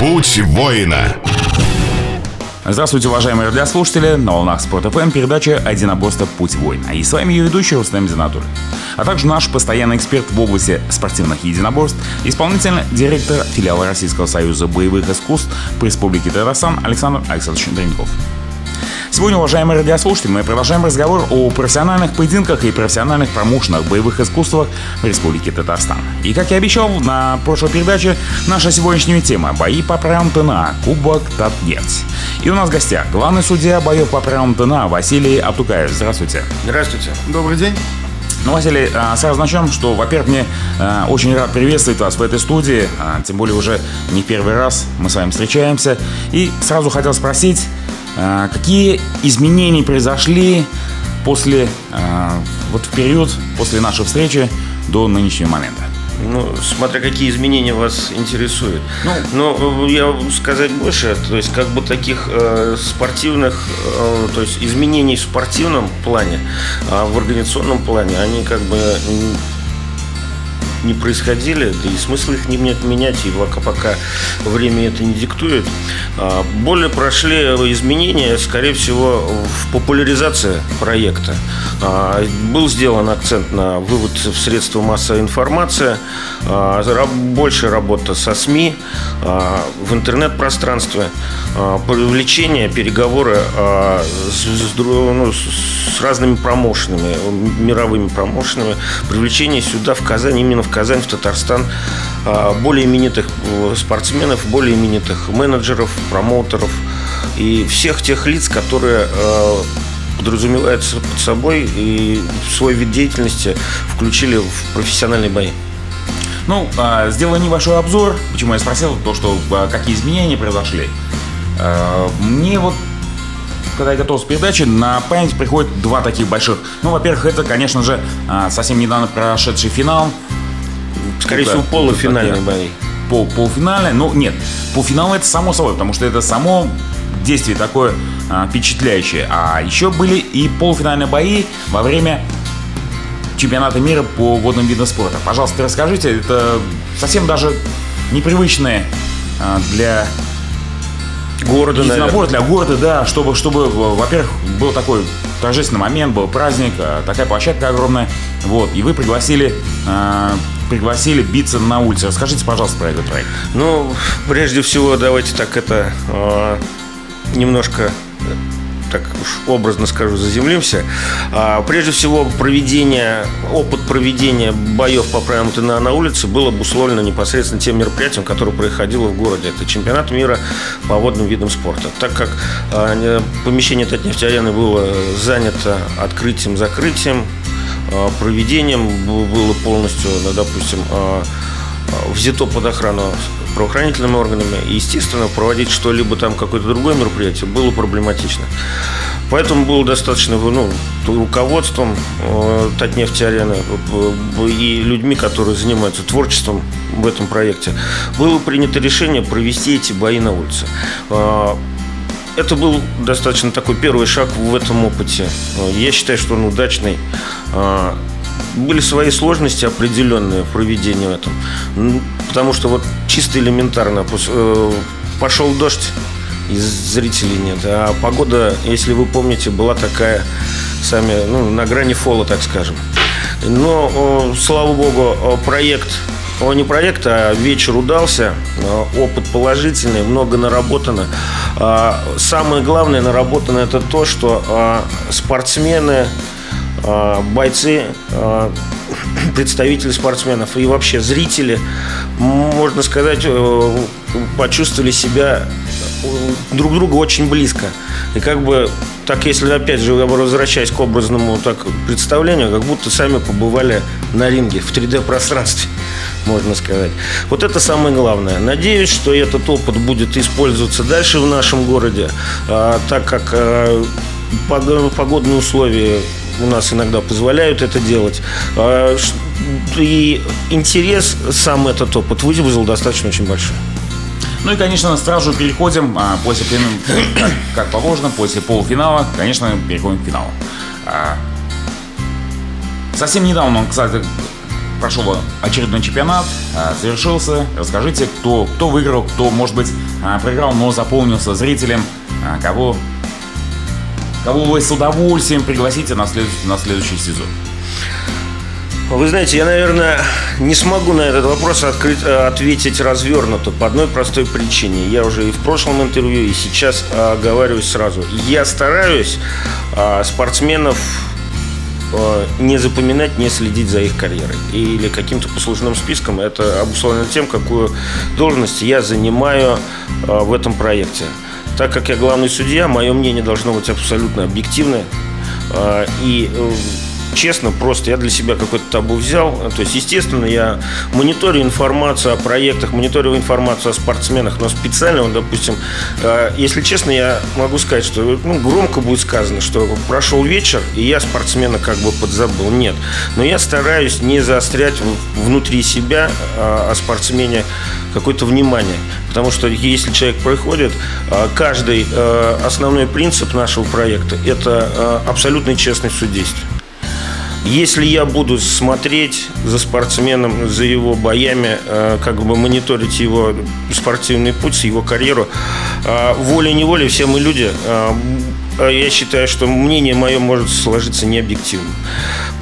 Путь воина. Здравствуйте, уважаемые радиослушатели. На волнах Спорт ФМ передача «Одиноборство. Путь воина». И с вами ее ведущий Рустам Зинатуль. А также наш постоянный эксперт в области спортивных единоборств, исполнительный директор филиала Российского союза боевых искусств по Республике Татарстан Александр Александрович Дренков. Сегодня, уважаемые радиослушатели, мы продолжаем разговор о профессиональных поединках и профессиональных промоушенах боевых искусствах в Республике Татарстан. И, как я обещал на прошлой передаче, наша сегодняшняя тема – бои по правилам ТНА, Кубок Татнефть. И у нас в гостях главный судья боев по правилам ТНА Василий Аптукаев. Здравствуйте. Здравствуйте. Добрый день. Ну, Василий, а, сразу начнем, что, во-первых, мне а, очень рад приветствовать вас в этой студии, а, тем более уже не первый раз мы с вами встречаемся. И сразу хотел спросить, какие изменения произошли после, а, вот в период после нашей встречи до нынешнего момента? Ну, смотря какие изменения вас интересуют. Ну, Но э, я сказать больше, то есть как бы таких э, спортивных, э, то есть изменений в спортивном плане, а в организационном плане, они как бы не происходили, да и смысл их не менять, и пока, пока время это не диктует. А, более прошли изменения, скорее всего, в популяризации проекта. А, был сделан акцент на вывод в средства массовой информации, а, больше работа со СМИ, в интернет-пространстве, привлечение, переговоры с, ну, с разными промоушенами, мировыми промоушенами, привлечение сюда, в Казань, именно в Казань, в Татарстан а, более именитых э, спортсменов, более именитых менеджеров, промоутеров и всех тех лиц, которые э, подразумевают под собой и свой вид деятельности включили в профессиональные бои. Ну, а, сделаю небольшой обзор. Почему я спросил то, что а, какие изменения произошли. Мне вот когда я готовился к передаче, на память приходит два таких больших. Ну, во-первых, это, конечно же, совсем недавно прошедший финал Скорее всего, полуфинальный бои. Пол, полуфинальный, ну нет, полуфинал это само собой, потому что это само действие такое а, впечатляющее. А еще были и полуфинальные бои во время чемпионата мира по водным видам спорта. Пожалуйста, расскажите, это совсем даже непривычное а, для города, набор для города, да, чтобы, чтобы, во-первых, был такой торжественный момент, был праздник, а, такая площадка огромная, вот, и вы пригласили а, пригласили биться на улице. Расскажите, пожалуйста, про этот проект. Ну, прежде всего, давайте так это э, немножко так уж образно скажу, заземлимся. А, прежде всего, проведение, опыт проведения боев по правилам ТНА на улице был обусловлено непосредственно тем мероприятием, которое происходило в городе. Это чемпионат мира по водным видам спорта. Так как а, помещение Татнефть-арены было занято открытием-закрытием, проведением было полностью, ну, допустим, а, а, взято под охрану правоохранительными органами. И, естественно, проводить что-либо там, какое-то другое мероприятие было проблематично. Поэтому было достаточно ну, руководством э, Татнефти арены и людьми, которые занимаются творчеством в этом проекте, было принято решение провести эти бои на улице. Это был достаточно такой первый шаг в этом опыте. Я считаю, что он удачный. А, были свои сложности определенные в проведении в этом. Потому что вот чисто элементарно э, пошел дождь, и зрителей нет. А погода, если вы помните, была такая сами, ну, на грани фола, так скажем. Но, слава богу, проект о, не проект, а вечер удался, опыт положительный, много наработано. А, самое главное наработано это то, что а, спортсмены, а, бойцы, представители спортсменов и вообще зрители, можно сказать, э, почувствовали себя друг друга очень близко. И как бы так, если опять же возвращаясь к образному так представлению, как будто сами побывали на ринге в 3D-пространстве, можно сказать. Вот это самое главное. Надеюсь, что этот опыт будет использоваться дальше в нашем городе, а, так как а, погодные условия у нас иногда позволяют это делать. А, и интерес сам этот опыт вызвал достаточно очень большой. Ну и, конечно, сразу переходим а, после, как, как положено, после полуфинала, конечно, переходим к финалу. А, совсем недавно, кстати, прошел очередной чемпионат, завершился. Расскажите, кто, кто выиграл, кто, может быть, проиграл, но заполнился зрителем, кого, кого вы с удовольствием пригласите на, след, на следующий сезон. Вы знаете, я, наверное, не смогу на этот вопрос открыть, э, ответить развернуто по одной простой причине. Я уже и в прошлом интервью, и сейчас оговариваюсь сразу. Я стараюсь а, спортсменов э, не запоминать, не следить за их карьерой или каким-то послужным списком. Это обусловлено тем, какую должность я занимаю э, в этом проекте. Так как я главный судья, мое мнение должно быть абсолютно объективное. И честно, просто я для себя какой-то табу взял. То есть, естественно, я мониторю информацию о проектах, мониторю информацию о спортсменах, но специально, вот, допустим, э, если честно, я могу сказать, что ну, громко будет сказано, что прошел вечер, и я спортсмена как бы подзабыл. Нет. Но я стараюсь не заострять внутри себя э, о спортсмене какое-то внимание. Потому что если человек проходит, э, каждый основной принцип нашего проекта – это абсолютный честность в. Если я буду смотреть за спортсменом, за его боями, э, как бы мониторить его спортивный путь, его карьеру, э, волей-неволей все мы люди, э, я считаю, что мнение мое может сложиться необъективно.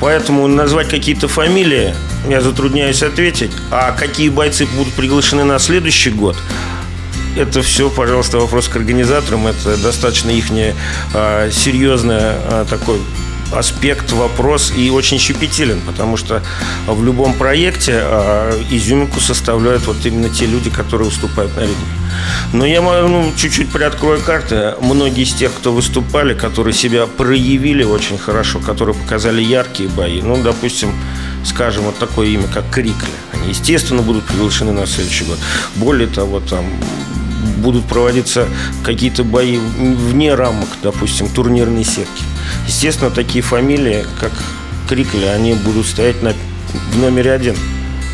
Поэтому назвать какие-то фамилии я затрудняюсь ответить. А какие бойцы будут приглашены на следующий год, это все, пожалуйста, вопрос к организаторам. Это достаточно их серьезное такой аспект, вопрос и очень щепетилен, потому что в любом проекте э, изюминку составляют вот именно те люди, которые выступают на ринге. Но я ну, чуть-чуть приоткрою карты. Многие из тех, кто выступали, которые себя проявили очень хорошо, которые показали яркие бои, ну, допустим, скажем, вот такое имя, как Крикли, они, естественно, будут приглашены на следующий год. Более того, там будут проводиться какие-то бои вне рамок, допустим, турнирной сетки. Естественно, такие фамилии, как Крикли, они будут стоять на, в номере один.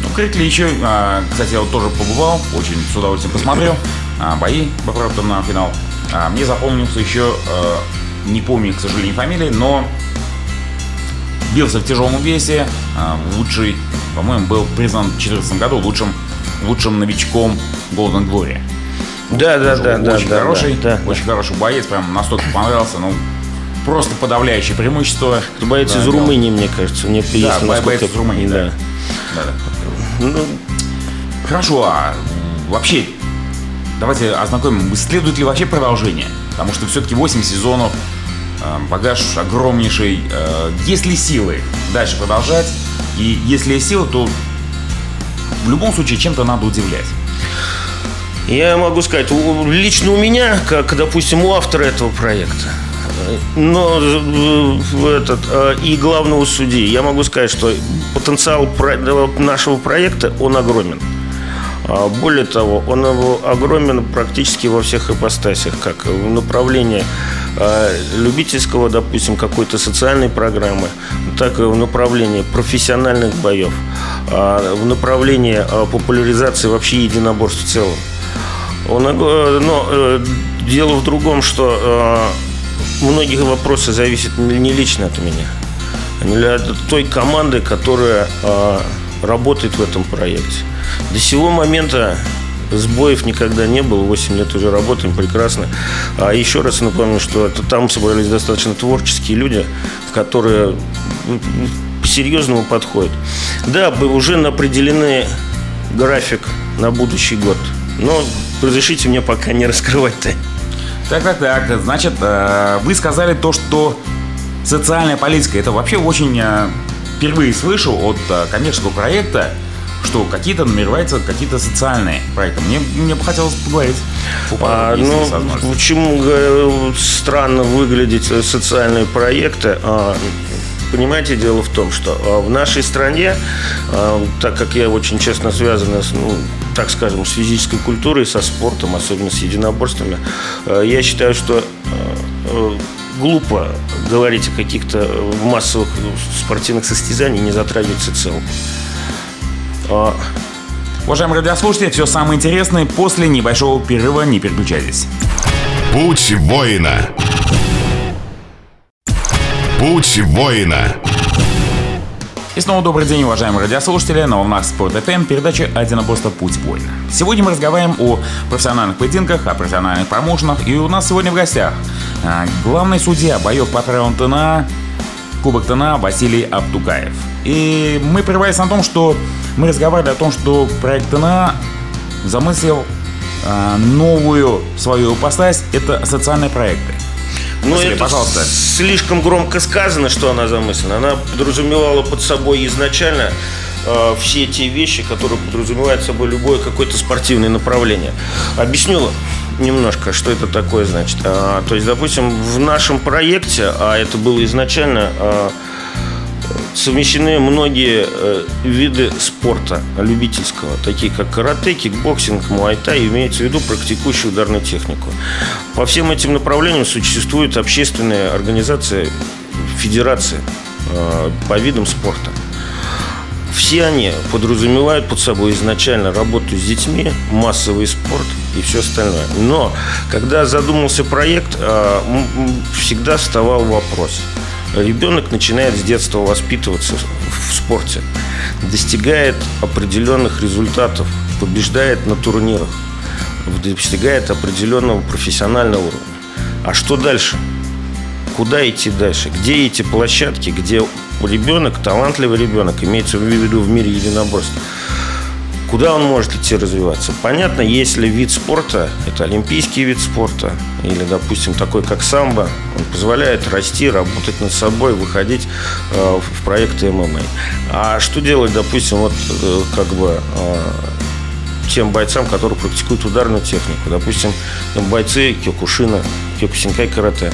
Ну, Крикли еще, а, кстати, я вот тоже побывал, очень с удовольствием посмотрел а, бои, правда, на финал. А, мне запомнился еще, не помню, к сожалению, фамилии, но бился в тяжелом весе, лучший, по-моему, был признан в 2014 году лучшим, лучшим новичком Golden Glory. Да, да, да, да. Очень да, хороший, да, да, очень хороший боец, прям настолько понравился, ну, просто подавляющее преимущество. Боец да, из Румынии, мне кажется. Мне да, боец из Румынии, да. да. да, да. Ну, хорошо, а вообще, давайте ознакомим, следует ли вообще продолжение? Потому что все-таки 8 сезонов, э, багаж огромнейший. Э, есть ли силы дальше продолжать? И если есть силы, то в любом случае чем-то надо удивлять. Я могу сказать, лично у меня, как, допустим, у автора этого проекта, но э, этот, э, и главного судьи, я могу сказать, что потенциал нашего проекта, он огромен. А более того, он огромен практически во всех ипостасях, как в направлении э, любительского, допустим, какой-то социальной программы, так и в направлении профессиональных боев, а в направлении популяризации вообще единоборств в целом. Он, но дело в другом, что многие вопросы зависят не лично от меня, а от той команды, которая э, работает в этом проекте. До сего момента сбоев никогда не было, 8 лет уже работаем прекрасно. А еще раз напомню, что это, там собрались достаточно творческие люди, которые по-серьезному подходят. Да, уже определены график на будущий год, но разрешите мне пока не раскрывать-то. Так, так, так. Значит, э, вы сказали то, что социальная политика. Это вообще очень э, впервые слышу от э, коммерческого проекта, что какие-то намереваются какие-то социальные проекты. Мне, мне бы хотелось поговорить. А, ну, почему странно выглядеть социальные проекты? А, понимаете, дело в том, что а, в нашей стране, а, так как я очень честно связан с, ну, так скажем, с физической культурой, со спортом, особенно с единоборствами, а, я считаю, что глупо говорить о каких-то массовых спортивных состязаниях, не затрагивать социалку. Уважаемые радиослушатели, все самое интересное после небольшого перерыва. Не переключайтесь. Путь воина. Путь воина. И снова добрый день, уважаемые радиослушатели. На волнах Спорт FM передача «Одиноборство. Путь воина». Сегодня мы разговариваем о профессиональных поединках, о профессиональных промоушенах. И у нас сегодня в гостях а, главный судья боев по правилам ТНА, Кубок ТНА Василий Абдукаев. И мы прервались на том, что мы разговаривали о том, что проект ТНА замыслил а, новую свою ипостась – это социальные проекты. Ну, это пожалуйста. слишком громко сказано, что она замыслена. Она подразумевала под собой изначально э, все те вещи, которые подразумевают собой любое какое-то спортивное направление. Объясню немножко, что это такое значит. А, то есть, допустим, в нашем проекте, а это было изначально... А, совмещены многие э, виды спорта любительского, такие как карате, кикбоксинг, муайтай, имеется в виду практикующую ударную технику. По всем этим направлениям существуют общественные организации, федерации э, по видам спорта. Все они подразумевают под собой изначально работу с детьми, массовый спорт и все остальное. Но когда задумался проект, э, всегда вставал вопрос – ребенок начинает с детства воспитываться в спорте, достигает определенных результатов, побеждает на турнирах, достигает определенного профессионального уровня. А что дальше? Куда идти дальше? Где эти площадки, где ребенок, талантливый ребенок, имеется в виду в мире единоборств, Куда он может идти развиваться? Понятно, если вид спорта, это олимпийский вид спорта, или, допустим, такой как самбо, он позволяет расти, работать над собой, выходить э, в проекты ММА. А что делать, допустим, вот э, как бы э, тем бойцам, которые практикуют ударную технику. Допустим, бойцы Кёкушина, Кёкусинкай карате.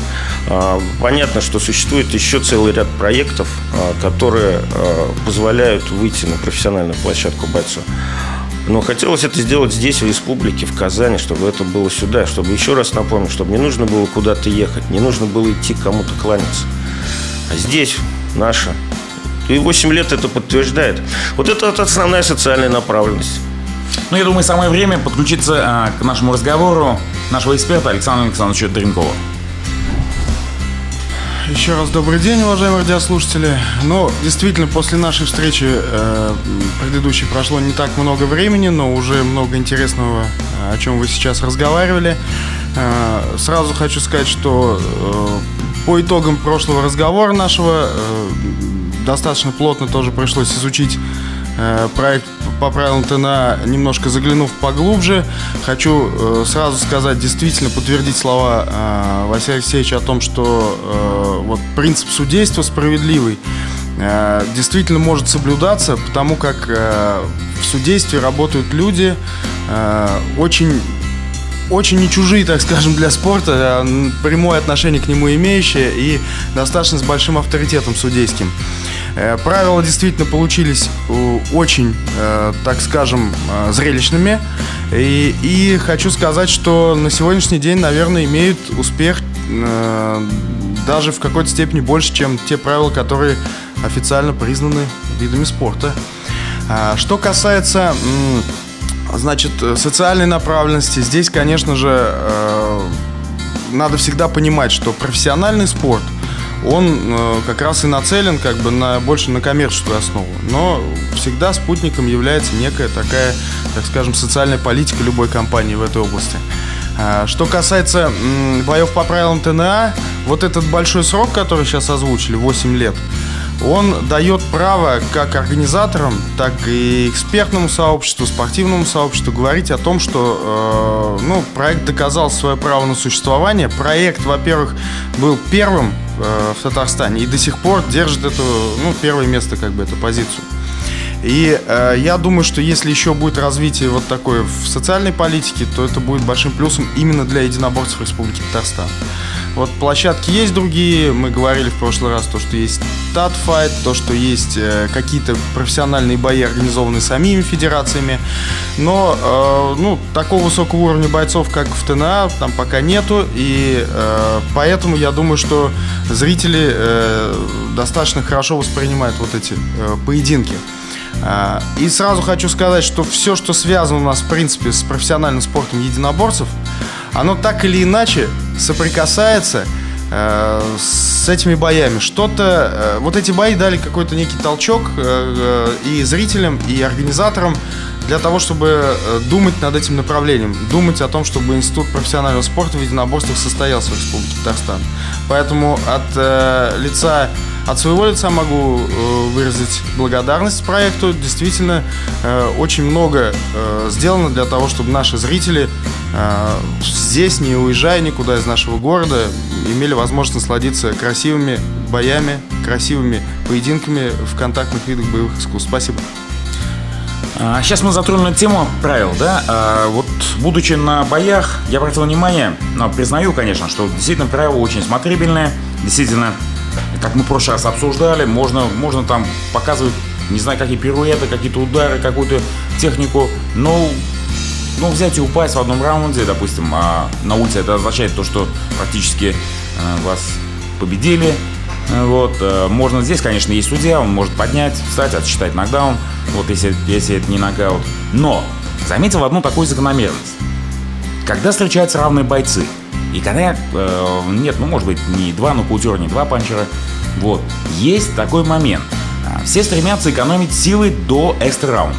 А, понятно, что существует еще целый ряд проектов, а, которые а, позволяют выйти на профессиональную площадку бойцу. Но хотелось это сделать здесь, в республике, в Казани, чтобы это было сюда, чтобы еще раз напомнить, чтобы не нужно было куда-то ехать, не нужно было идти кому-то кланяться. А здесь наша. И 8 лет это подтверждает. Вот это основная социальная направленность. Ну, я думаю, самое время подключиться а, к нашему разговору нашего эксперта Александра Александровича Дренкова. Еще раз добрый день, уважаемые радиослушатели. Ну, действительно, после нашей встречи э, предыдущей прошло не так много времени, но уже много интересного, о чем вы сейчас разговаривали. Э, сразу хочу сказать, что э, по итогам прошлого разговора нашего э, достаточно плотно тоже пришлось изучить Э, проект по правилам ТНА, немножко заглянув поглубже, хочу э, сразу сказать, действительно подтвердить слова э, Василия Алексеевича о том, что вот принцип судейства справедливый действительно может соблюдаться, потому как в судействе работают люди очень очень не чужие, так скажем, для спорта, а прямое отношение к нему имеющие и достаточно с большим авторитетом судейским. Э, правила действительно получились э, очень, э, так скажем, зрелищными. И, и хочу сказать, что на сегодняшний день, наверное, имеют успех даже в какой-то степени больше, чем те правила, которые официально признаны видами спорта. А, что касается, значит, социальной направленности, здесь, конечно же, надо всегда понимать, что профессиональный спорт – он э, как раз и нацелен как бы на, больше на коммерческую основу. Но всегда спутником является некая такая, так скажем, социальная политика любой компании в этой области. А, что касается боев по правилам ТНА, вот этот большой срок, который сейчас озвучили, 8 лет, он дает право как организаторам, так и экспертному сообществу, спортивному сообществу говорить о том, что э, ну, проект доказал свое право на существование. Проект, во-первых, был первым в Татарстане и до сих пор держит эту, ну, первое место, как бы, эту позицию. И э, я думаю, что если еще будет развитие вот такое в социальной политике, то это будет большим плюсом именно для единоборцев Республики Татарстан. Вот площадки есть другие, мы говорили в прошлый раз, то, что есть татфайт, то, что есть э, какие-то профессиональные бои, организованные самими федерациями, но э, ну, такого высокого уровня бойцов, как в ТНА, там пока нету, и э, поэтому я думаю, что зрители э, достаточно хорошо воспринимают вот эти э, поединки. А, и сразу хочу сказать, что все, что связано у нас, в принципе, с профессиональным спортом единоборцев, оно так или иначе соприкасается э, с этими боями. Что-то, э, вот эти бои дали какой-то некий толчок э, и зрителям, и организаторам для того, чтобы думать над этим направлением, думать о том, чтобы Институт профессионального спорта в единоборствах состоялся в Республике Татарстан. Поэтому от лица от своего лица могу э, выразить благодарность проекту. Действительно, э, очень много э, сделано для того, чтобы наши зрители здесь, не уезжая никуда из нашего города, имели возможность насладиться красивыми боями, красивыми поединками в контактных видах боевых искусств. Спасибо. Сейчас а, мы затронули тему правил, да? А, вот, будучи на боях, я обратил внимание, но признаю, конечно, что действительно правила очень смотрибельные, действительно как мы в прошлый раз обсуждали, можно, можно там показывать, не знаю, какие пируэты, какие-то удары, какую-то технику, но ну, взять и упасть в одном раунде, допустим, а на улице это означает то, что практически э, вас победили. Вот, э, можно здесь, конечно, есть судья, он может поднять, встать, отсчитать нокдаун, вот если, если это не нокаут. Но заметил одну такую закономерность. Когда встречаются равные бойцы, и когда э, нет, ну может быть не два нокаутера, не два панчера, вот, есть такой момент. А, все стремятся экономить силы до экстра раунда.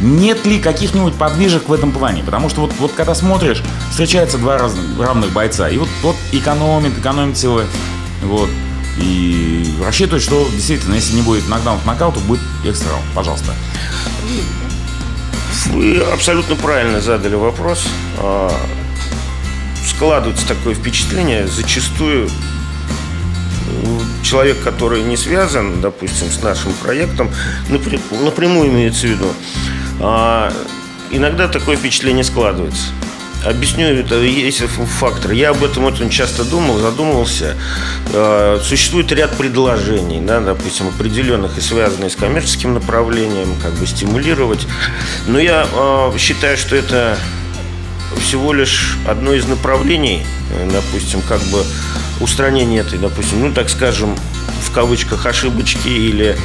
Нет ли каких-нибудь подвижек в этом плане? Потому что вот, вот когда смотришь, встречаются два раз, равных бойца, и вот, вот экономит, экономит силы, вот, и рассчитывает, что действительно, если не будет нокдаун нокаута, будет экстра раунд. Пожалуйста. Вы абсолютно правильно задали вопрос. Складывается такое впечатление, зачастую человек, который не связан, допустим, с нашим проектом, напрямую имеется в виду, а, иногда такое впечатление складывается. Объясню, это есть фактор. Я об этом очень часто думал, задумывался. А, существует ряд предложений, да, допустим, определенных и связанных с коммерческим направлением, как бы стимулировать. Но я а, считаю, что это всего лишь одно из направлений, э, допустим, как бы устранение этой, допустим, ну, так скажем, в кавычках ошибочки или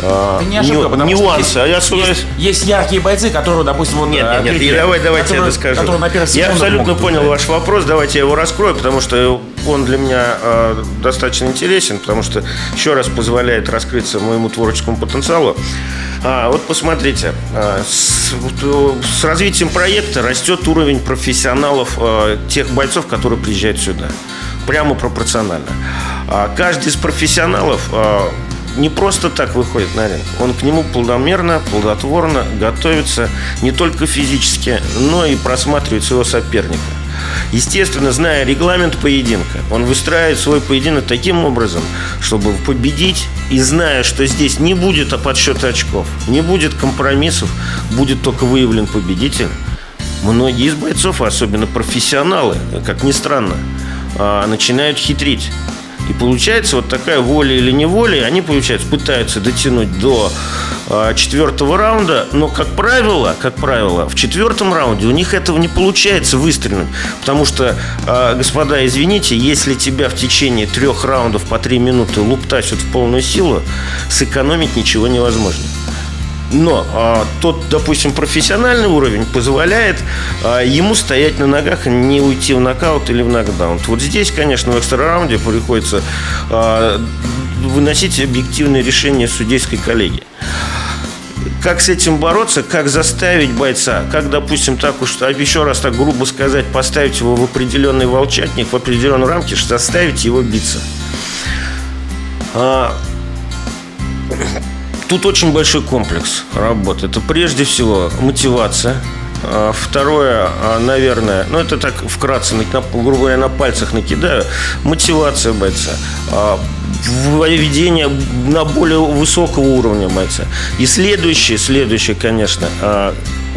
э, не ошибка, ню, нюансы. Есть, а я есть, есть яркие бойцы, которые, допустим, вот нет, нет, нет, нет, давай, давайте которые, я скажу. Я абсолютно понял ваш вопрос, давайте я его раскрою, потому что он для меня э, достаточно интересен, потому что еще раз позволяет раскрыться моему творческому потенциалу. А, вот посмотрите, а, с, с развитием проекта растет уровень профессионалов а, тех бойцов, которые приезжают сюда. Прямо пропорционально. А, каждый из профессионалов не просто так выходит на ринг. Он к нему плодомерно, плодотворно готовится не только физически, но и просматривает своего соперника. Естественно, зная регламент поединка, он выстраивает свой поединок таким образом, чтобы победить и зная, что здесь не будет подсчета очков, не будет компромиссов, будет только выявлен победитель, многие из бойцов, особенно профессионалы, как ни странно, а, начинают хитрить. И получается вот такая воля или неволя, они, получается, пытаются дотянуть до э, четвертого раунда, но, как правило, как правило, в четвертом раунде у них этого не получается выстрелить, потому что, э, господа, извините, если тебя в течение трех раундов по три минуты луптасят в полную силу, сэкономить ничего невозможно. Но а, тот, допустим, профессиональный уровень позволяет а, ему стоять на ногах, не уйти в нокаут или в нокдаун. Вот здесь, конечно, в экстра-раунде приходится а, выносить объективные решения судейской коллегии. Как с этим бороться, как заставить бойца, как, допустим, так уж, еще раз так грубо сказать, поставить его в определенный волчатник, в определенные рамки, заставить его биться. Тут очень большой комплекс работы. Это прежде всего мотивация, а, Второе, а, наверное, ну это так вкратце, грубо говоря, на пальцах накидаю, мотивация бойца, а, введение на более высокого уровня бойца. И следующее, следующее, конечно,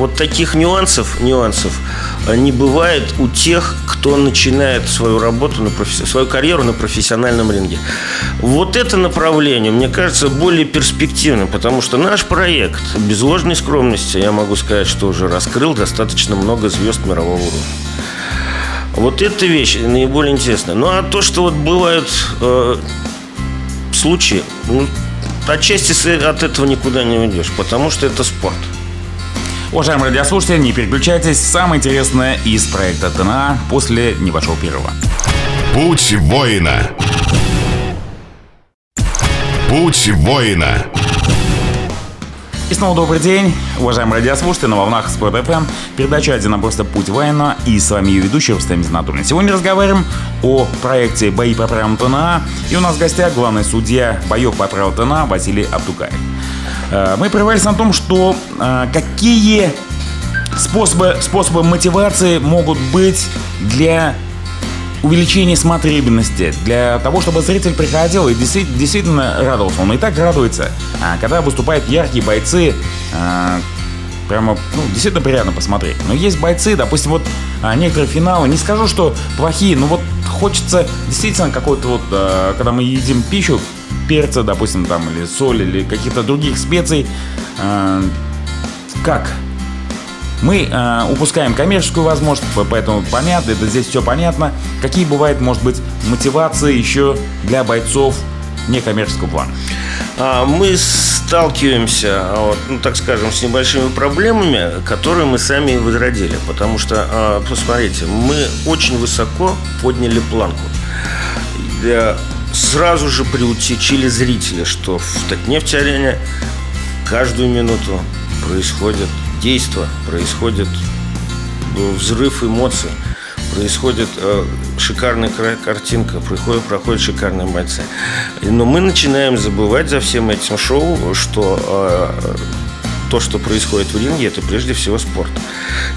вот таких нюансов, нюансов не бывает у тех, кто начинает свою работу, на професси... свою карьеру на профессиональном ринге. Вот это направление, мне кажется, более перспективным, потому что наш проект, без ложной скромности, я могу сказать, что уже раскрыл достаточно много звезд мирового уровня. Вот эта вещь наиболее интересная. Ну а то, что вот бывают э, случаи, ну, отчасти от этого никуда не уйдешь, потому что это спорт. Уважаемые радиослушатели, не переключайтесь. Самое интересное из проекта ТНА после небольшого перерыва. Путь воина. Путь воина. И снова добрый день, уважаемые радиослушатели, на волнах Спорт ФМ, передача «Один просто путь воина» и с вами ее ведущий Рустам Зинатуллин. Сегодня разговариваем о проекте «Бои по правилам ТНА», и у нас в гостях главный судья боев по правилам ТНА Василий Абдукаев. Э, мы прервались на том, что э, какие способы, способы мотивации могут быть для увеличение смотрибельности, для того, чтобы зритель приходил и действительно, действительно радовался. Он и так радуется. А когда выступают яркие бойцы, а, прямо, ну, действительно приятно посмотреть. Но есть бойцы, допустим, вот а, некоторые финалы, не скажу, что плохие, но вот хочется действительно какой-то вот, когда мы едим пищу, перца, допустим, там, или соль, или каких-то других специй, а, как мы э, упускаем коммерческую возможность, поэтому понятно, это здесь все понятно. Какие бывают, может быть, мотивации еще для бойцов некоммерческого плана? А, мы сталкиваемся, вот, ну, так скажем, с небольшими проблемами, которые мы сами возродили. Потому что, посмотрите, мы очень высоко подняли планку. Сразу же приучили зрителя, что в Татнефть-арене каждую минуту происходит действо, происходит э, взрыв эмоций, происходит э, шикарная картинка, проходит, проходит шикарные бойцы. Но мы начинаем забывать за всем этим шоу, что э, то, что происходит в ринге, это прежде всего спорт.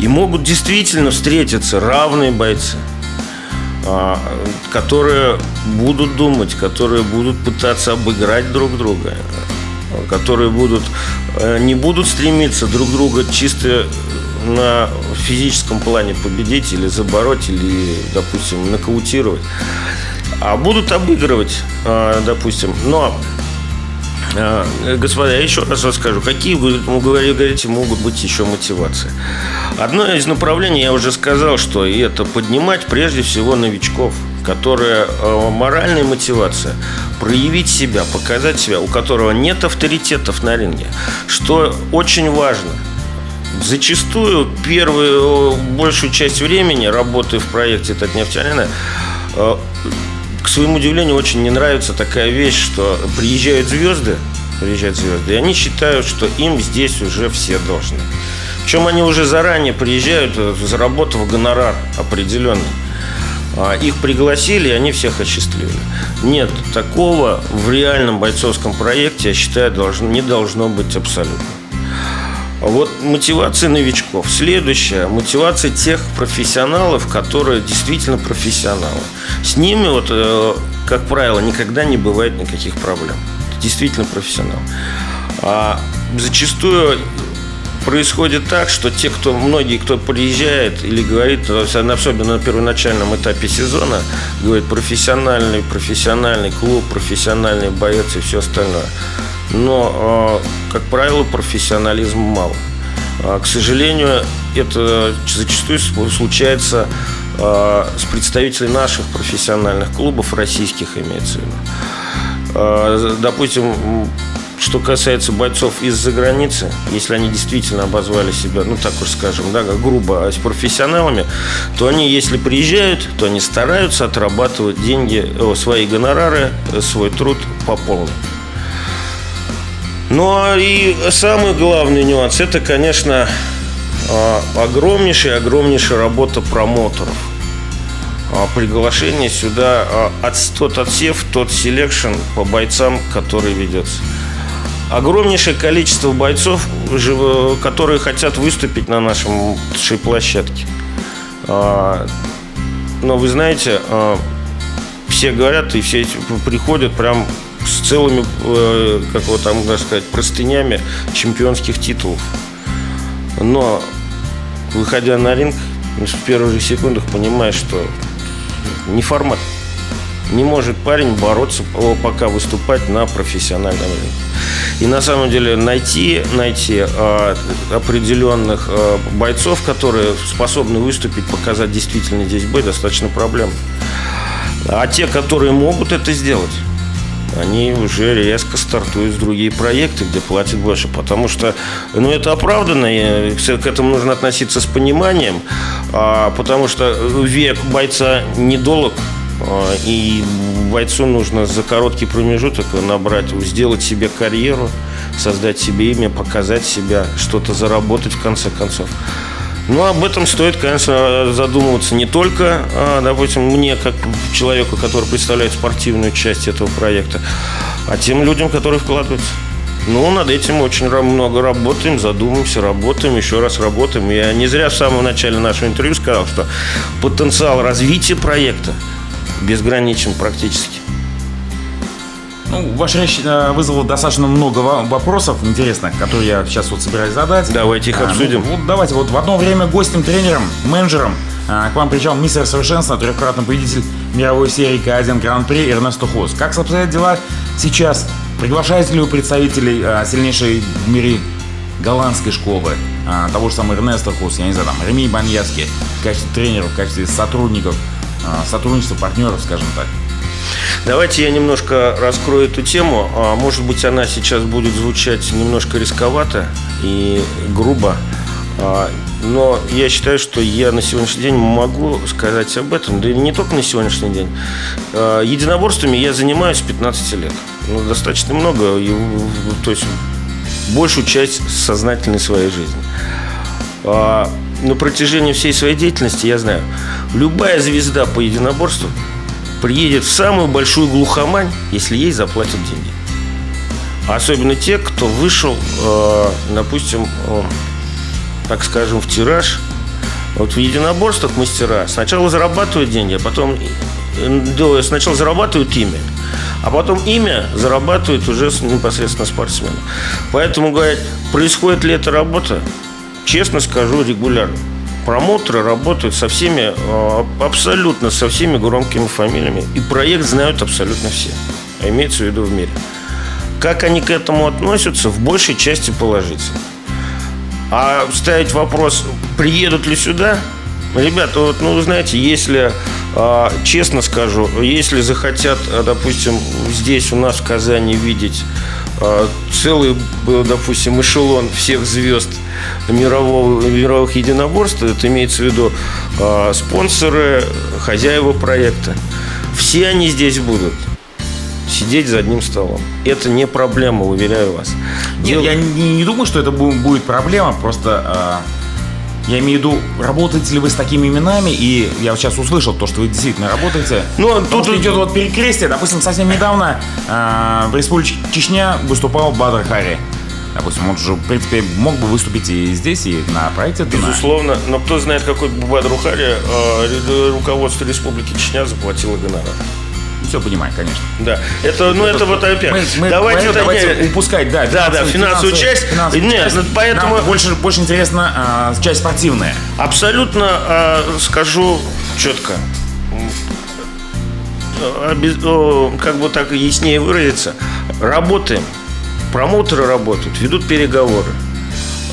И могут действительно встретиться равные бойцы, которые будут думать, которые будут пытаться обыграть друг друга, которые будут, э, не будут стремиться друг друга чисто на физическом плане победить или забороть, или, допустим, нокаутировать, а будут обыгрывать, э, допустим. Но Господа, я еще раз расскажу, какие, вы говорите, могут быть еще мотивации. Одно из направлений, я уже сказал, что это поднимать прежде всего новичков – которая э, моральная мотивация, проявить себя, показать себя, у которого нет авторитетов на ринге, что очень важно. Зачастую первую большую часть времени работы в проекте Татнефтянина к своему удивлению, очень не нравится такая вещь, что приезжают звезды, приезжают звезды, и они считают, что им здесь уже все должны. Причем они уже заранее приезжают, э, заработав гонорар определенный. А, их пригласили, и они всех осчастливили. Нет, такого в реальном бойцовском проекте, я считаю, должно, не должно быть абсолютно. Вот мотивация новичков. Следующая. Мотивация тех профессионалов, которые действительно профессионалы. С ними, вот, э, как правило, никогда не бывает никаких проблем. Действительно профессионал. А зачастую происходит так, что те, кто, многие, кто приезжает или говорит, особенно на первоначальном этапе сезона, говорит профессиональный, профессиональный клуб, профессиональный боец и все остальное. Но, а, как правило, профессионализма мало. А, к сожалению, это зачастую случается а, с представителями наших профессиональных клубов, российских имеется в виду. Допустим, что касается бойцов из-за границы, если они действительно обозвали себя, ну так уж скажем, да, грубо, а с профессионалами, то они, если приезжают, то они стараются отрабатывать деньги, свои гонорары, свой труд по полной. Ну а и самый главный нюанс, это, конечно, а, огромнейшая, огромнейшая работа промоутеров. А, приглашение сюда, от, тот отсев, тот selection по бойцам, который ведется огромнейшее количество бойцов, которые хотят выступить на нашем, нашей площадке. А, но вы знаете, а, все говорят и все приходят прям с целыми, э, как вот там можно сказать, простынями чемпионских титулов. Но, выходя на ринг, в первых же секундах понимаешь, что не формат. Не может парень бороться, пока выступать на профессиональном ринге. И на самом деле найти, найти э, определенных э, бойцов, которые способны выступить, показать действительно здесь бой, достаточно проблем. А те, которые могут это сделать, они уже резко стартуют в другие проекты, где платят больше. Потому что, ну, это оправданно, и к этому нужно относиться с пониманием, а, потому что век бойца недолг, и бойцу нужно за короткий промежуток набрать, сделать себе карьеру, создать себе имя, показать себя, что-то заработать в конце концов. Ну, об этом стоит, конечно, задумываться не только, а, допустим, мне, как человеку, который представляет спортивную часть этого проекта, а тем людям, которые вкладываются. Ну, над этим очень много работаем, задумаемся, работаем, еще раз работаем. Я не зря в самом начале нашего интервью сказал, что потенциал развития проекта безграничен практически. Ну, ваша речь вызвала достаточно много вопросов интересных, которые я сейчас вот собираюсь задать. Давайте их обсудим. А, ну, вот давайте. Вот в одно время гостем, тренером, менеджером а, к вам приезжал мистер совершенства, трехкратный победитель мировой серии К1 Гран-при Эрнесто Хос. Как обстоят дела сейчас? Приглашаете ли вы представителей а, сильнейшей в мире голландской школы, а, того же самого Эрнеста Хос, я не знаю, там, Реми Баньяски, в качестве тренеров, в качестве сотрудников, сотрудничества партнеров, скажем так? Давайте я немножко раскрою эту тему. А, может быть, она сейчас будет звучать немножко рисковато и грубо. А, но я считаю, что я на сегодняшний день могу сказать об этом. Да и не только на сегодняшний день. А, единоборствами я занимаюсь 15 лет. Ну, достаточно много. То есть большую часть сознательной своей жизни. На протяжении всей своей деятельности я знаю, любая звезда по единоборству – приедет в самую большую глухомань, если ей заплатят деньги. Особенно те, кто вышел, э, допустим, э, так скажем, в тираж. Вот в единоборствах мастера сначала зарабатывают деньги, а потом э, сначала зарабатывают имя, а потом имя зарабатывают уже непосредственно спортсмены. Поэтому, говорят, происходит ли эта работа, честно скажу, регулярно промоутеры работают со всеми, э, абсолютно со всеми громкими фамилиями. И проект знают абсолютно все. А имеется в виду в мире. Как они к этому относятся, в большей части положительно. А ставить вопрос, приедут ли сюда, Ребята, вот, ну, вы знаете, если, э, честно скажу, если захотят, допустим, здесь у нас в Казани видеть целый, допустим, эшелон всех звезд мирового, мировых единоборств, это имеется в виду э, спонсоры, хозяева проекта. Все они здесь будут сидеть за одним столом. Это не проблема, уверяю вас. Нет, Дел... я не, не думаю, что это будет проблема, просто... Я имею в виду, работаете ли вы с такими именами, и я сейчас услышал то, что вы действительно работаете. Ну, тут, тут идет вот перекрестие. Допустим, совсем недавно э, в Республике Чечня выступал Бадр Хари. Допустим, он же, в принципе, мог бы выступить и здесь, и на проекте. Безусловно, но кто знает, какой Бадр Хари, э, руководство Республики Чечня заплатило гонорар все понимаю, конечно. Да. Это, ну, это, это вот опять. Мы, мы давайте, это, давайте не... упускать, да. Да, да, финансовую часть. Финансовую Нет, часть. поэтому... Нам больше, больше интересно а, часть спортивная. Абсолютно а, скажу четко. Как бы так яснее выразиться. Работаем. Промоутеры работают, ведут переговоры.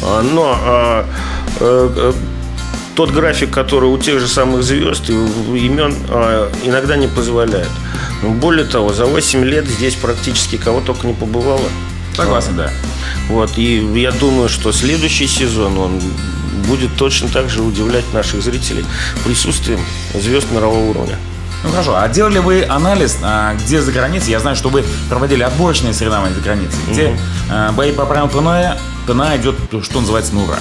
А, но а, а, тот график, который у тех же самых звезд и имен а, иногда не позволяет. Более того, за 8 лет здесь практически кого только не побывало. Согласен, да. Вот, и я думаю, что следующий сезон он будет точно так же удивлять наших зрителей присутствием звезд мирового уровня. Ну хорошо, а делали вы анализ, а, где за границей? Я знаю, что вы проводили отборочные соревнования за границей, где угу. а, бои по правилам ТНА, ТНА идет, что называется, на ура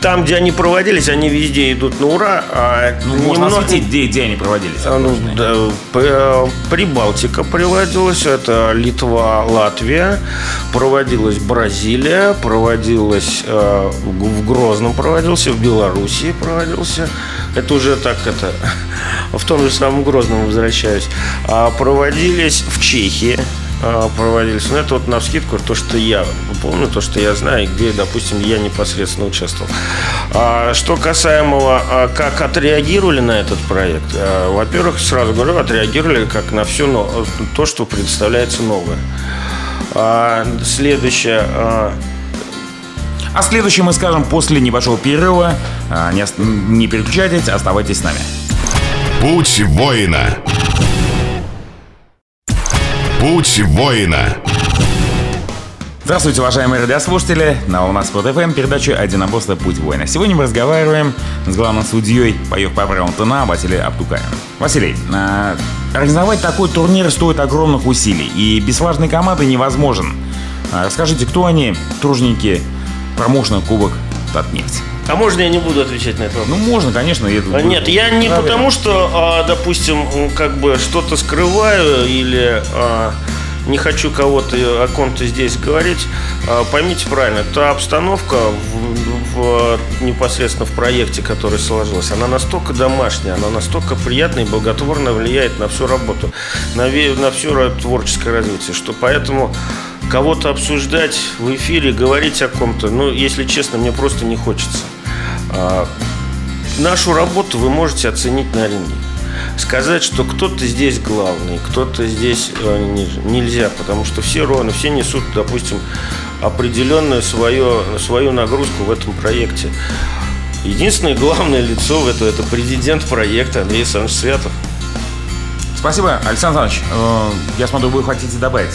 там, где они проводились, они везде идут на ура. А ну, можно немного... осветить, где, где они проводились. А, ну, да, э, Прибалтика проводилась, это Литва, Латвия, проводилась Бразилия, проводилась э, в Грозном проводился, в Белоруссии проводился. Это уже так это в том же самом Грозном возвращаюсь. А проводились в Чехии, проводились. Но это вот на вскидку то, что я помню, то, что я знаю, где, допустим, я непосредственно участвовал. А, что касаемого, а, как отреагировали на этот проект, а, во-первых, сразу говорю, отреагировали как на все но, то, что представляется новое. А, следующее. А, а следующее мы скажем после небольшого перерыва. А, не, не переключайтесь, оставайтесь с нами. Путь воина. Путь воина. Здравствуйте, уважаемые радиослушатели! На волнах Спорт ФМ передача «Одиноборство. Путь воина». Сегодня мы разговариваем с главным судьей боев по правилам ТНА Василием Аптукаем. Василий, э, организовать такой турнир стоит огромных усилий, и без важной команды невозможен. Э, расскажите, кто они, тружники промоушена Кубок Татнефть? А можно я не буду отвечать на это вопрос? Ну, можно, конечно. Я а, Нет, я не правильно. потому, что, а, допустим, как бы что-то скрываю или а, не хочу кого-то о ком-то здесь говорить. Поймите правильно, та обстановка в, в, непосредственно в проекте, который сложилась, она настолько домашняя, она настолько приятная и благотворно влияет на всю работу, на, на все творческое развитие, что поэтому кого-то обсуждать в эфире, говорить о ком-то, ну, если честно, мне просто не хочется. А, нашу работу вы можете оценить на ринге. Сказать, что кто-то здесь главный, кто-то здесь э, нельзя, потому что все ровно, все несут, допустим, определенную свою, свою нагрузку в этом проекте. Единственное главное лицо в это, это президент проекта Андрей Александрович Святов. Спасибо, Александр Александрович. Э, я смотрю, вы хотите добавить.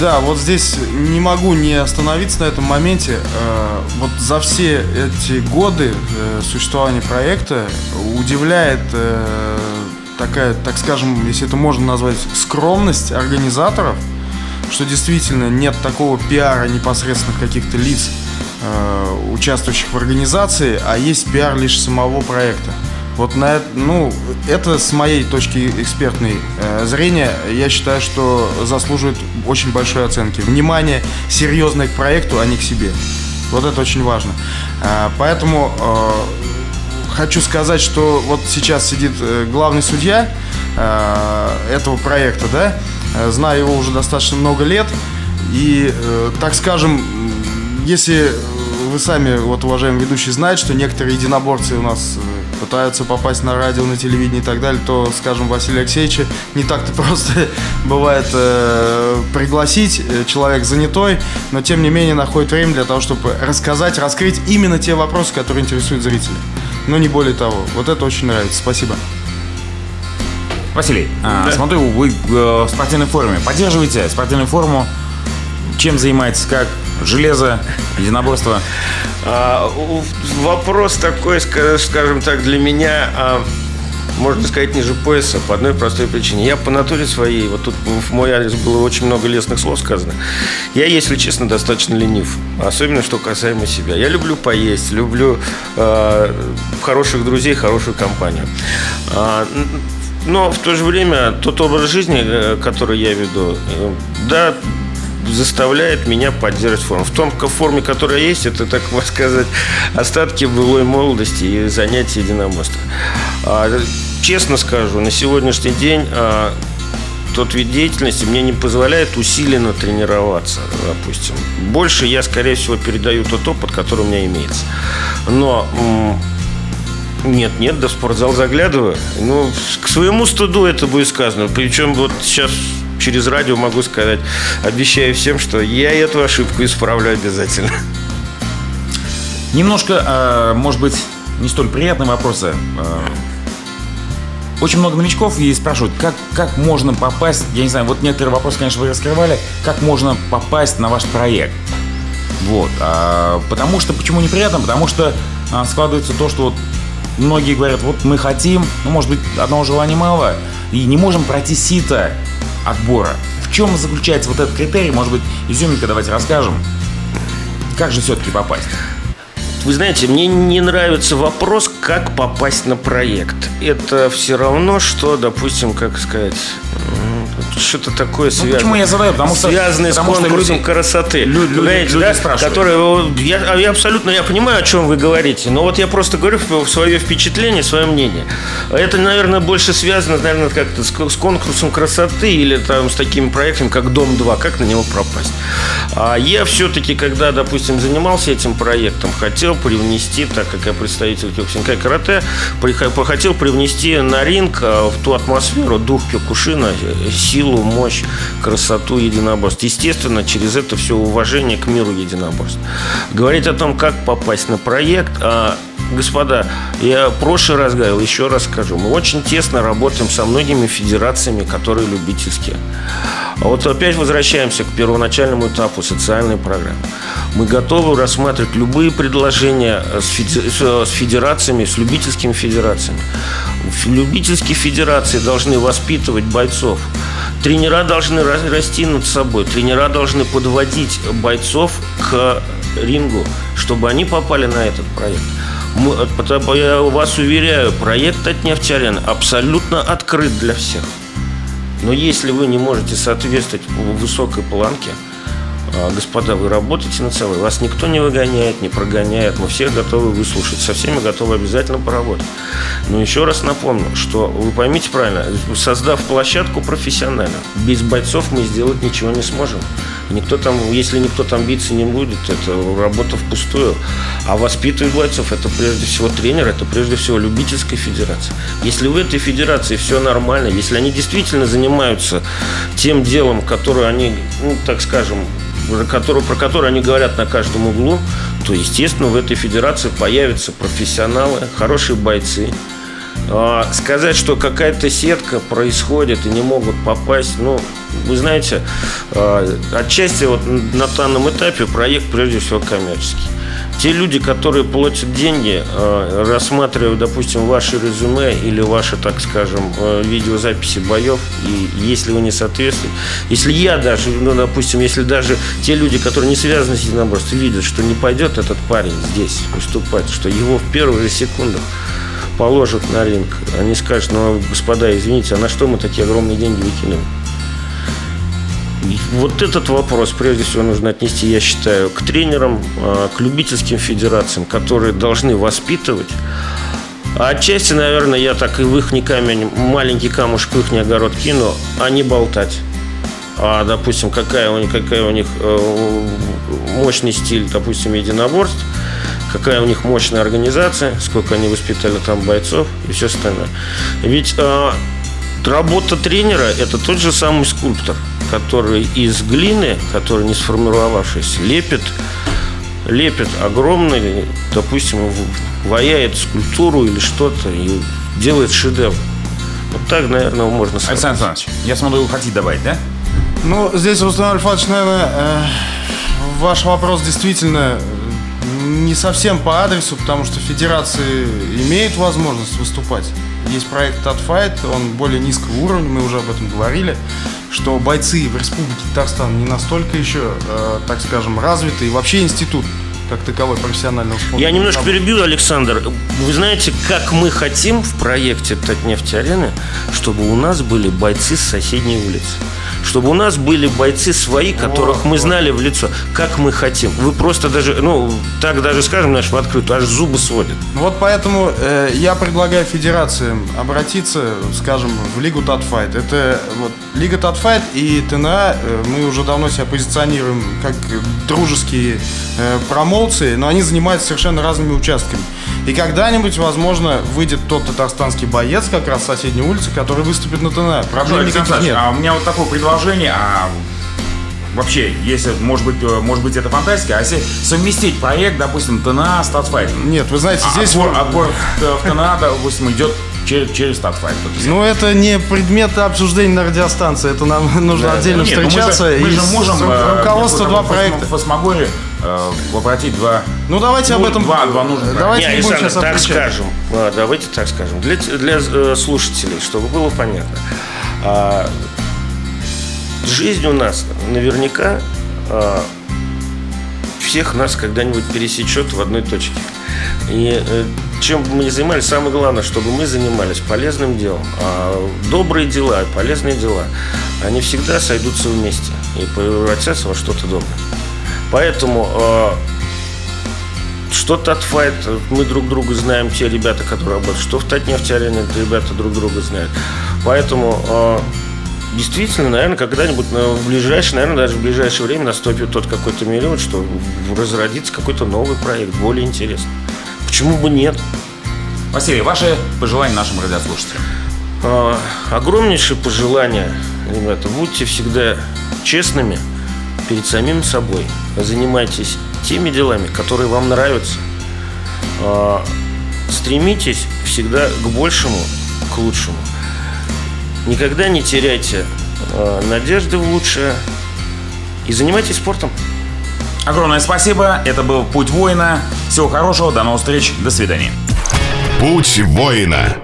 Да, вот здесь не могу не остановиться на этом моменте. Э, вот за все эти годы э, существования проекта удивляет э, такая, так скажем, если это можно назвать, скромность организаторов, что действительно нет такого пиара непосредственных каких-то лиц, участвующих в организации, а есть пиар лишь самого проекта. Вот на ну, это с моей точки экспертной э, зрения, я считаю, что заслуживает очень большой оценки. Внимание серьезное к проекту, а не к себе. Вот это очень важно. Э, поэтому э, хочу сказать, что вот сейчас сидит э, главный судья э, этого проекта, да, э, знаю его уже достаточно много лет, и, э, так скажем, если вы сами, вот уважаемые ведущие, знаете, что некоторые единоборцы у нас э, пытаются попасть на радио, на телевидение и так далее, то, скажем, Василия Алексеевича не так-то просто бывает э, пригласить. Э, человек занятой, но тем не менее находит время для того, чтобы рассказать, раскрыть именно те вопросы, которые интересуют зрителей. Но не более того. Вот это очень нравится. Спасибо. Василий, а, да. смотрю, вы э, в спортивной форме. Поддерживаете спортивную форму. Чем занимаетесь? Как? Железо, единоборство? А, вопрос такой, скажем так, для меня, а, можно сказать, ниже пояса по одной простой причине. Я по натуре своей, вот тут в мой адрес было очень много лестных слов сказано. Я, если честно, достаточно ленив. Особенно, что касаемо себя. Я люблю поесть, люблю э, хороших друзей, хорошую компанию. А, но в то же время тот образ жизни, э, который я веду, э, да, заставляет меня поддерживать форму. В том в форме, которая есть, это, так сказать, остатки былой молодости и занятия единоборства. Честно скажу, на сегодняшний день а, тот вид деятельности мне не позволяет усиленно тренироваться, допустим. Больше я, скорее всего, передаю тот опыт, который у меня имеется. Но нет, нет, до спортзал заглядываю. Ну, к своему стыду это будет сказано. Причем вот сейчас через радио могу сказать, обещаю всем, что я эту ошибку исправлю обязательно. Немножко, э, может быть, не столь приятные вопросы. Э, очень много новичков и спрашивают, как, как можно попасть, я не знаю, вот некоторые вопросы, конечно, вы раскрывали, как можно попасть на ваш проект. Вот. А, потому что, почему неприятно? Потому что а, складывается то, что вот многие говорят, вот мы хотим, ну, может быть, одного желания мало, и не можем пройти сито отбора. В чем заключается вот этот критерий? Может быть, изюминка давайте расскажем. Как же все-таки попасть? Вы знаете, мне не нравится вопрос, как попасть на проект. Это все равно, что, допустим, как сказать, что-то такое связано. Ну, почему я задаю? Потому что, связанное с конкурсом люди, красоты. Люди, Понимаете, люди, да? Которые, я, я абсолютно я понимаю, о чем вы говорите, но вот я просто говорю свое впечатление, свое мнение. Это, наверное, больше связано, наверное, как-то с, с конкурсом красоты или там с такими проектами, как Дом-2, как на него пропасть. А я все-таки, когда, допустим, занимался этим проектом, хотел привнести, так как я представитель Кёксинкай карате, хотел привнести на ринг а, в ту атмосферу, дух Кёкушина, силу, мощь, красоту единоборств. Естественно, через это все уважение к миру единоборств. Говорить о том, как попасть на проект, а Господа, я в прошлый раз говорил, еще раз скажу, мы очень тесно работаем со многими федерациями, которые любительские. А вот опять возвращаемся к первоначальному этапу социальной программы. Мы готовы рассматривать любые предложения с федерациями, с любительскими федерациями. Любительские федерации должны воспитывать бойцов. Тренера должны расти над собой. Тренера должны подводить бойцов к рингу, чтобы они попали на этот проект. Я вас уверяю, проект от нефтярен абсолютно открыт для всех. Но если вы не можете соответствовать высокой планке – господа, вы работаете над собой, вас никто не выгоняет, не прогоняет, мы всех готовы выслушать, со всеми готовы обязательно поработать. Но еще раз напомню, что вы поймите правильно, создав площадку профессионально, без бойцов мы сделать ничего не сможем. Никто там, если никто там биться не будет, это работа впустую. А воспитывать бойцов это прежде всего тренер, это прежде всего любительская федерация. Если в этой федерации все нормально, если они действительно занимаются тем делом, которое они, ну, так скажем, который, про который они говорят на каждом углу, то, естественно, в этой федерации появятся профессионалы, хорошие бойцы. А, сказать, что какая-то сетка происходит и не могут попасть, ну, вы знаете, а, отчасти вот на данном этапе проект прежде всего коммерческий. Те люди, которые платят деньги, э, рассматривают, допустим, ваши резюме или ваши, так скажем, э, видеозаписи боев, и если вы не соответствуете, если я даже, ну, допустим, если даже те люди, которые не связаны с единоборством, видят, что не пойдет этот парень здесь выступать, что его в первые секунды положат на ринг, они скажут, ну, господа, извините, а на что мы такие огромные деньги выкинули? Вот этот вопрос, прежде всего, нужно отнести, я считаю, к тренерам, а, к любительским федерациям, которые должны воспитывать. А отчасти, наверное, я так и в их камень, маленький камушек в их огород кину, а не болтать. А, допустим, какая у них, какая у них э, мощный стиль, допустим, единоборств, какая у них мощная организация, сколько они воспитали там бойцов и все остальное. Ведь э, работа тренера – это тот же самый скульптор – который из глины, который не сформировавшись, лепит, лепит огромный, допустим, ваяет скульптуру или что-то и делает шедевр. Вот так, наверное, можно сказать. Александр Александрович, я смотрю, вы хотите добавить, да? Ну, здесь, Рустам Альфатович, наверное, э, ваш вопрос действительно не совсем по адресу, потому что федерации имеют возможность выступать. Есть проект Татфайт, он более низкого уровня, мы уже об этом говорили что бойцы в Республике Татарстан не настолько еще, э, так скажем, развиты, и вообще институт как таковой профессионального спорта. Я немножко перебью, Александр. Вы знаете, как мы хотим в проекте Татнефть-арены, чтобы у нас были бойцы с соседней улицы чтобы у нас были бойцы свои, которых мы знали в лицо, как мы хотим. Вы просто даже, ну, так даже скажем, наш в открытую, аж зубы сводят. Вот поэтому э, я предлагаю федерациям обратиться, скажем, в Лигу Татфайт. Это вот Лига Татфайт и ТНА, э, мы уже давно себя позиционируем как дружеские э, промоуции, но они занимаются совершенно разными участками. И когда-нибудь, возможно, выйдет тот татарстанский боец как раз с соседней улицы, который выступит на ТНА. Проблем никаких нет. А у меня вот такое предложение. А вообще, если, может быть, э, может быть, это фантастика, а если совместить проект, допустим, ТНА с Татфайтом? Нет, вы знаете, а здесь... Отбор, отбор в ТНА, допустим, идет через, через Татфайт. Ну, это не предмет обсуждения на радиостанции. Это нам нужно да, отдельно нет, ну встречаться. Мы же, мы же можем... Э, руководство два проекта. В Фосмогоре э, воплотить два... Ну, давайте об этом... Два, два нужных Давайте не, не будем сейчас так скажем. Давайте так скажем. Для, для э, слушателей, чтобы было понятно. А, жизнь у нас наверняка а, всех нас когда-нибудь пересечет в одной точке. И э, чем бы мы ни занимались, самое главное, чтобы мы занимались полезным делом. А добрые дела, полезные дела, они всегда сойдутся вместе и превратятся во что-то доброе. Поэтому э, что Татфайт, мы друг друга знаем, те ребята, которые работают, что в Татнефть-арене ребята друг друга знают. Поэтому э, действительно, наверное, когда-нибудь в ближайшее, наверное, даже в ближайшее время наступит тот какой-то период, что разродится какой-то новый проект, более интересный. Почему бы нет? Василий, ваши пожелания нашим радиослушателям? А, огромнейшее пожелание, ребята, будьте всегда честными перед самим собой. Занимайтесь теми делами, которые вам нравятся. А, стремитесь всегда к большему, к лучшему. Никогда не теряйте а, надежды в лучшее и занимайтесь спортом. Огромное спасибо. Это был «Путь воина». Всего хорошего, до новых встреч, до свидания. «Путь воина».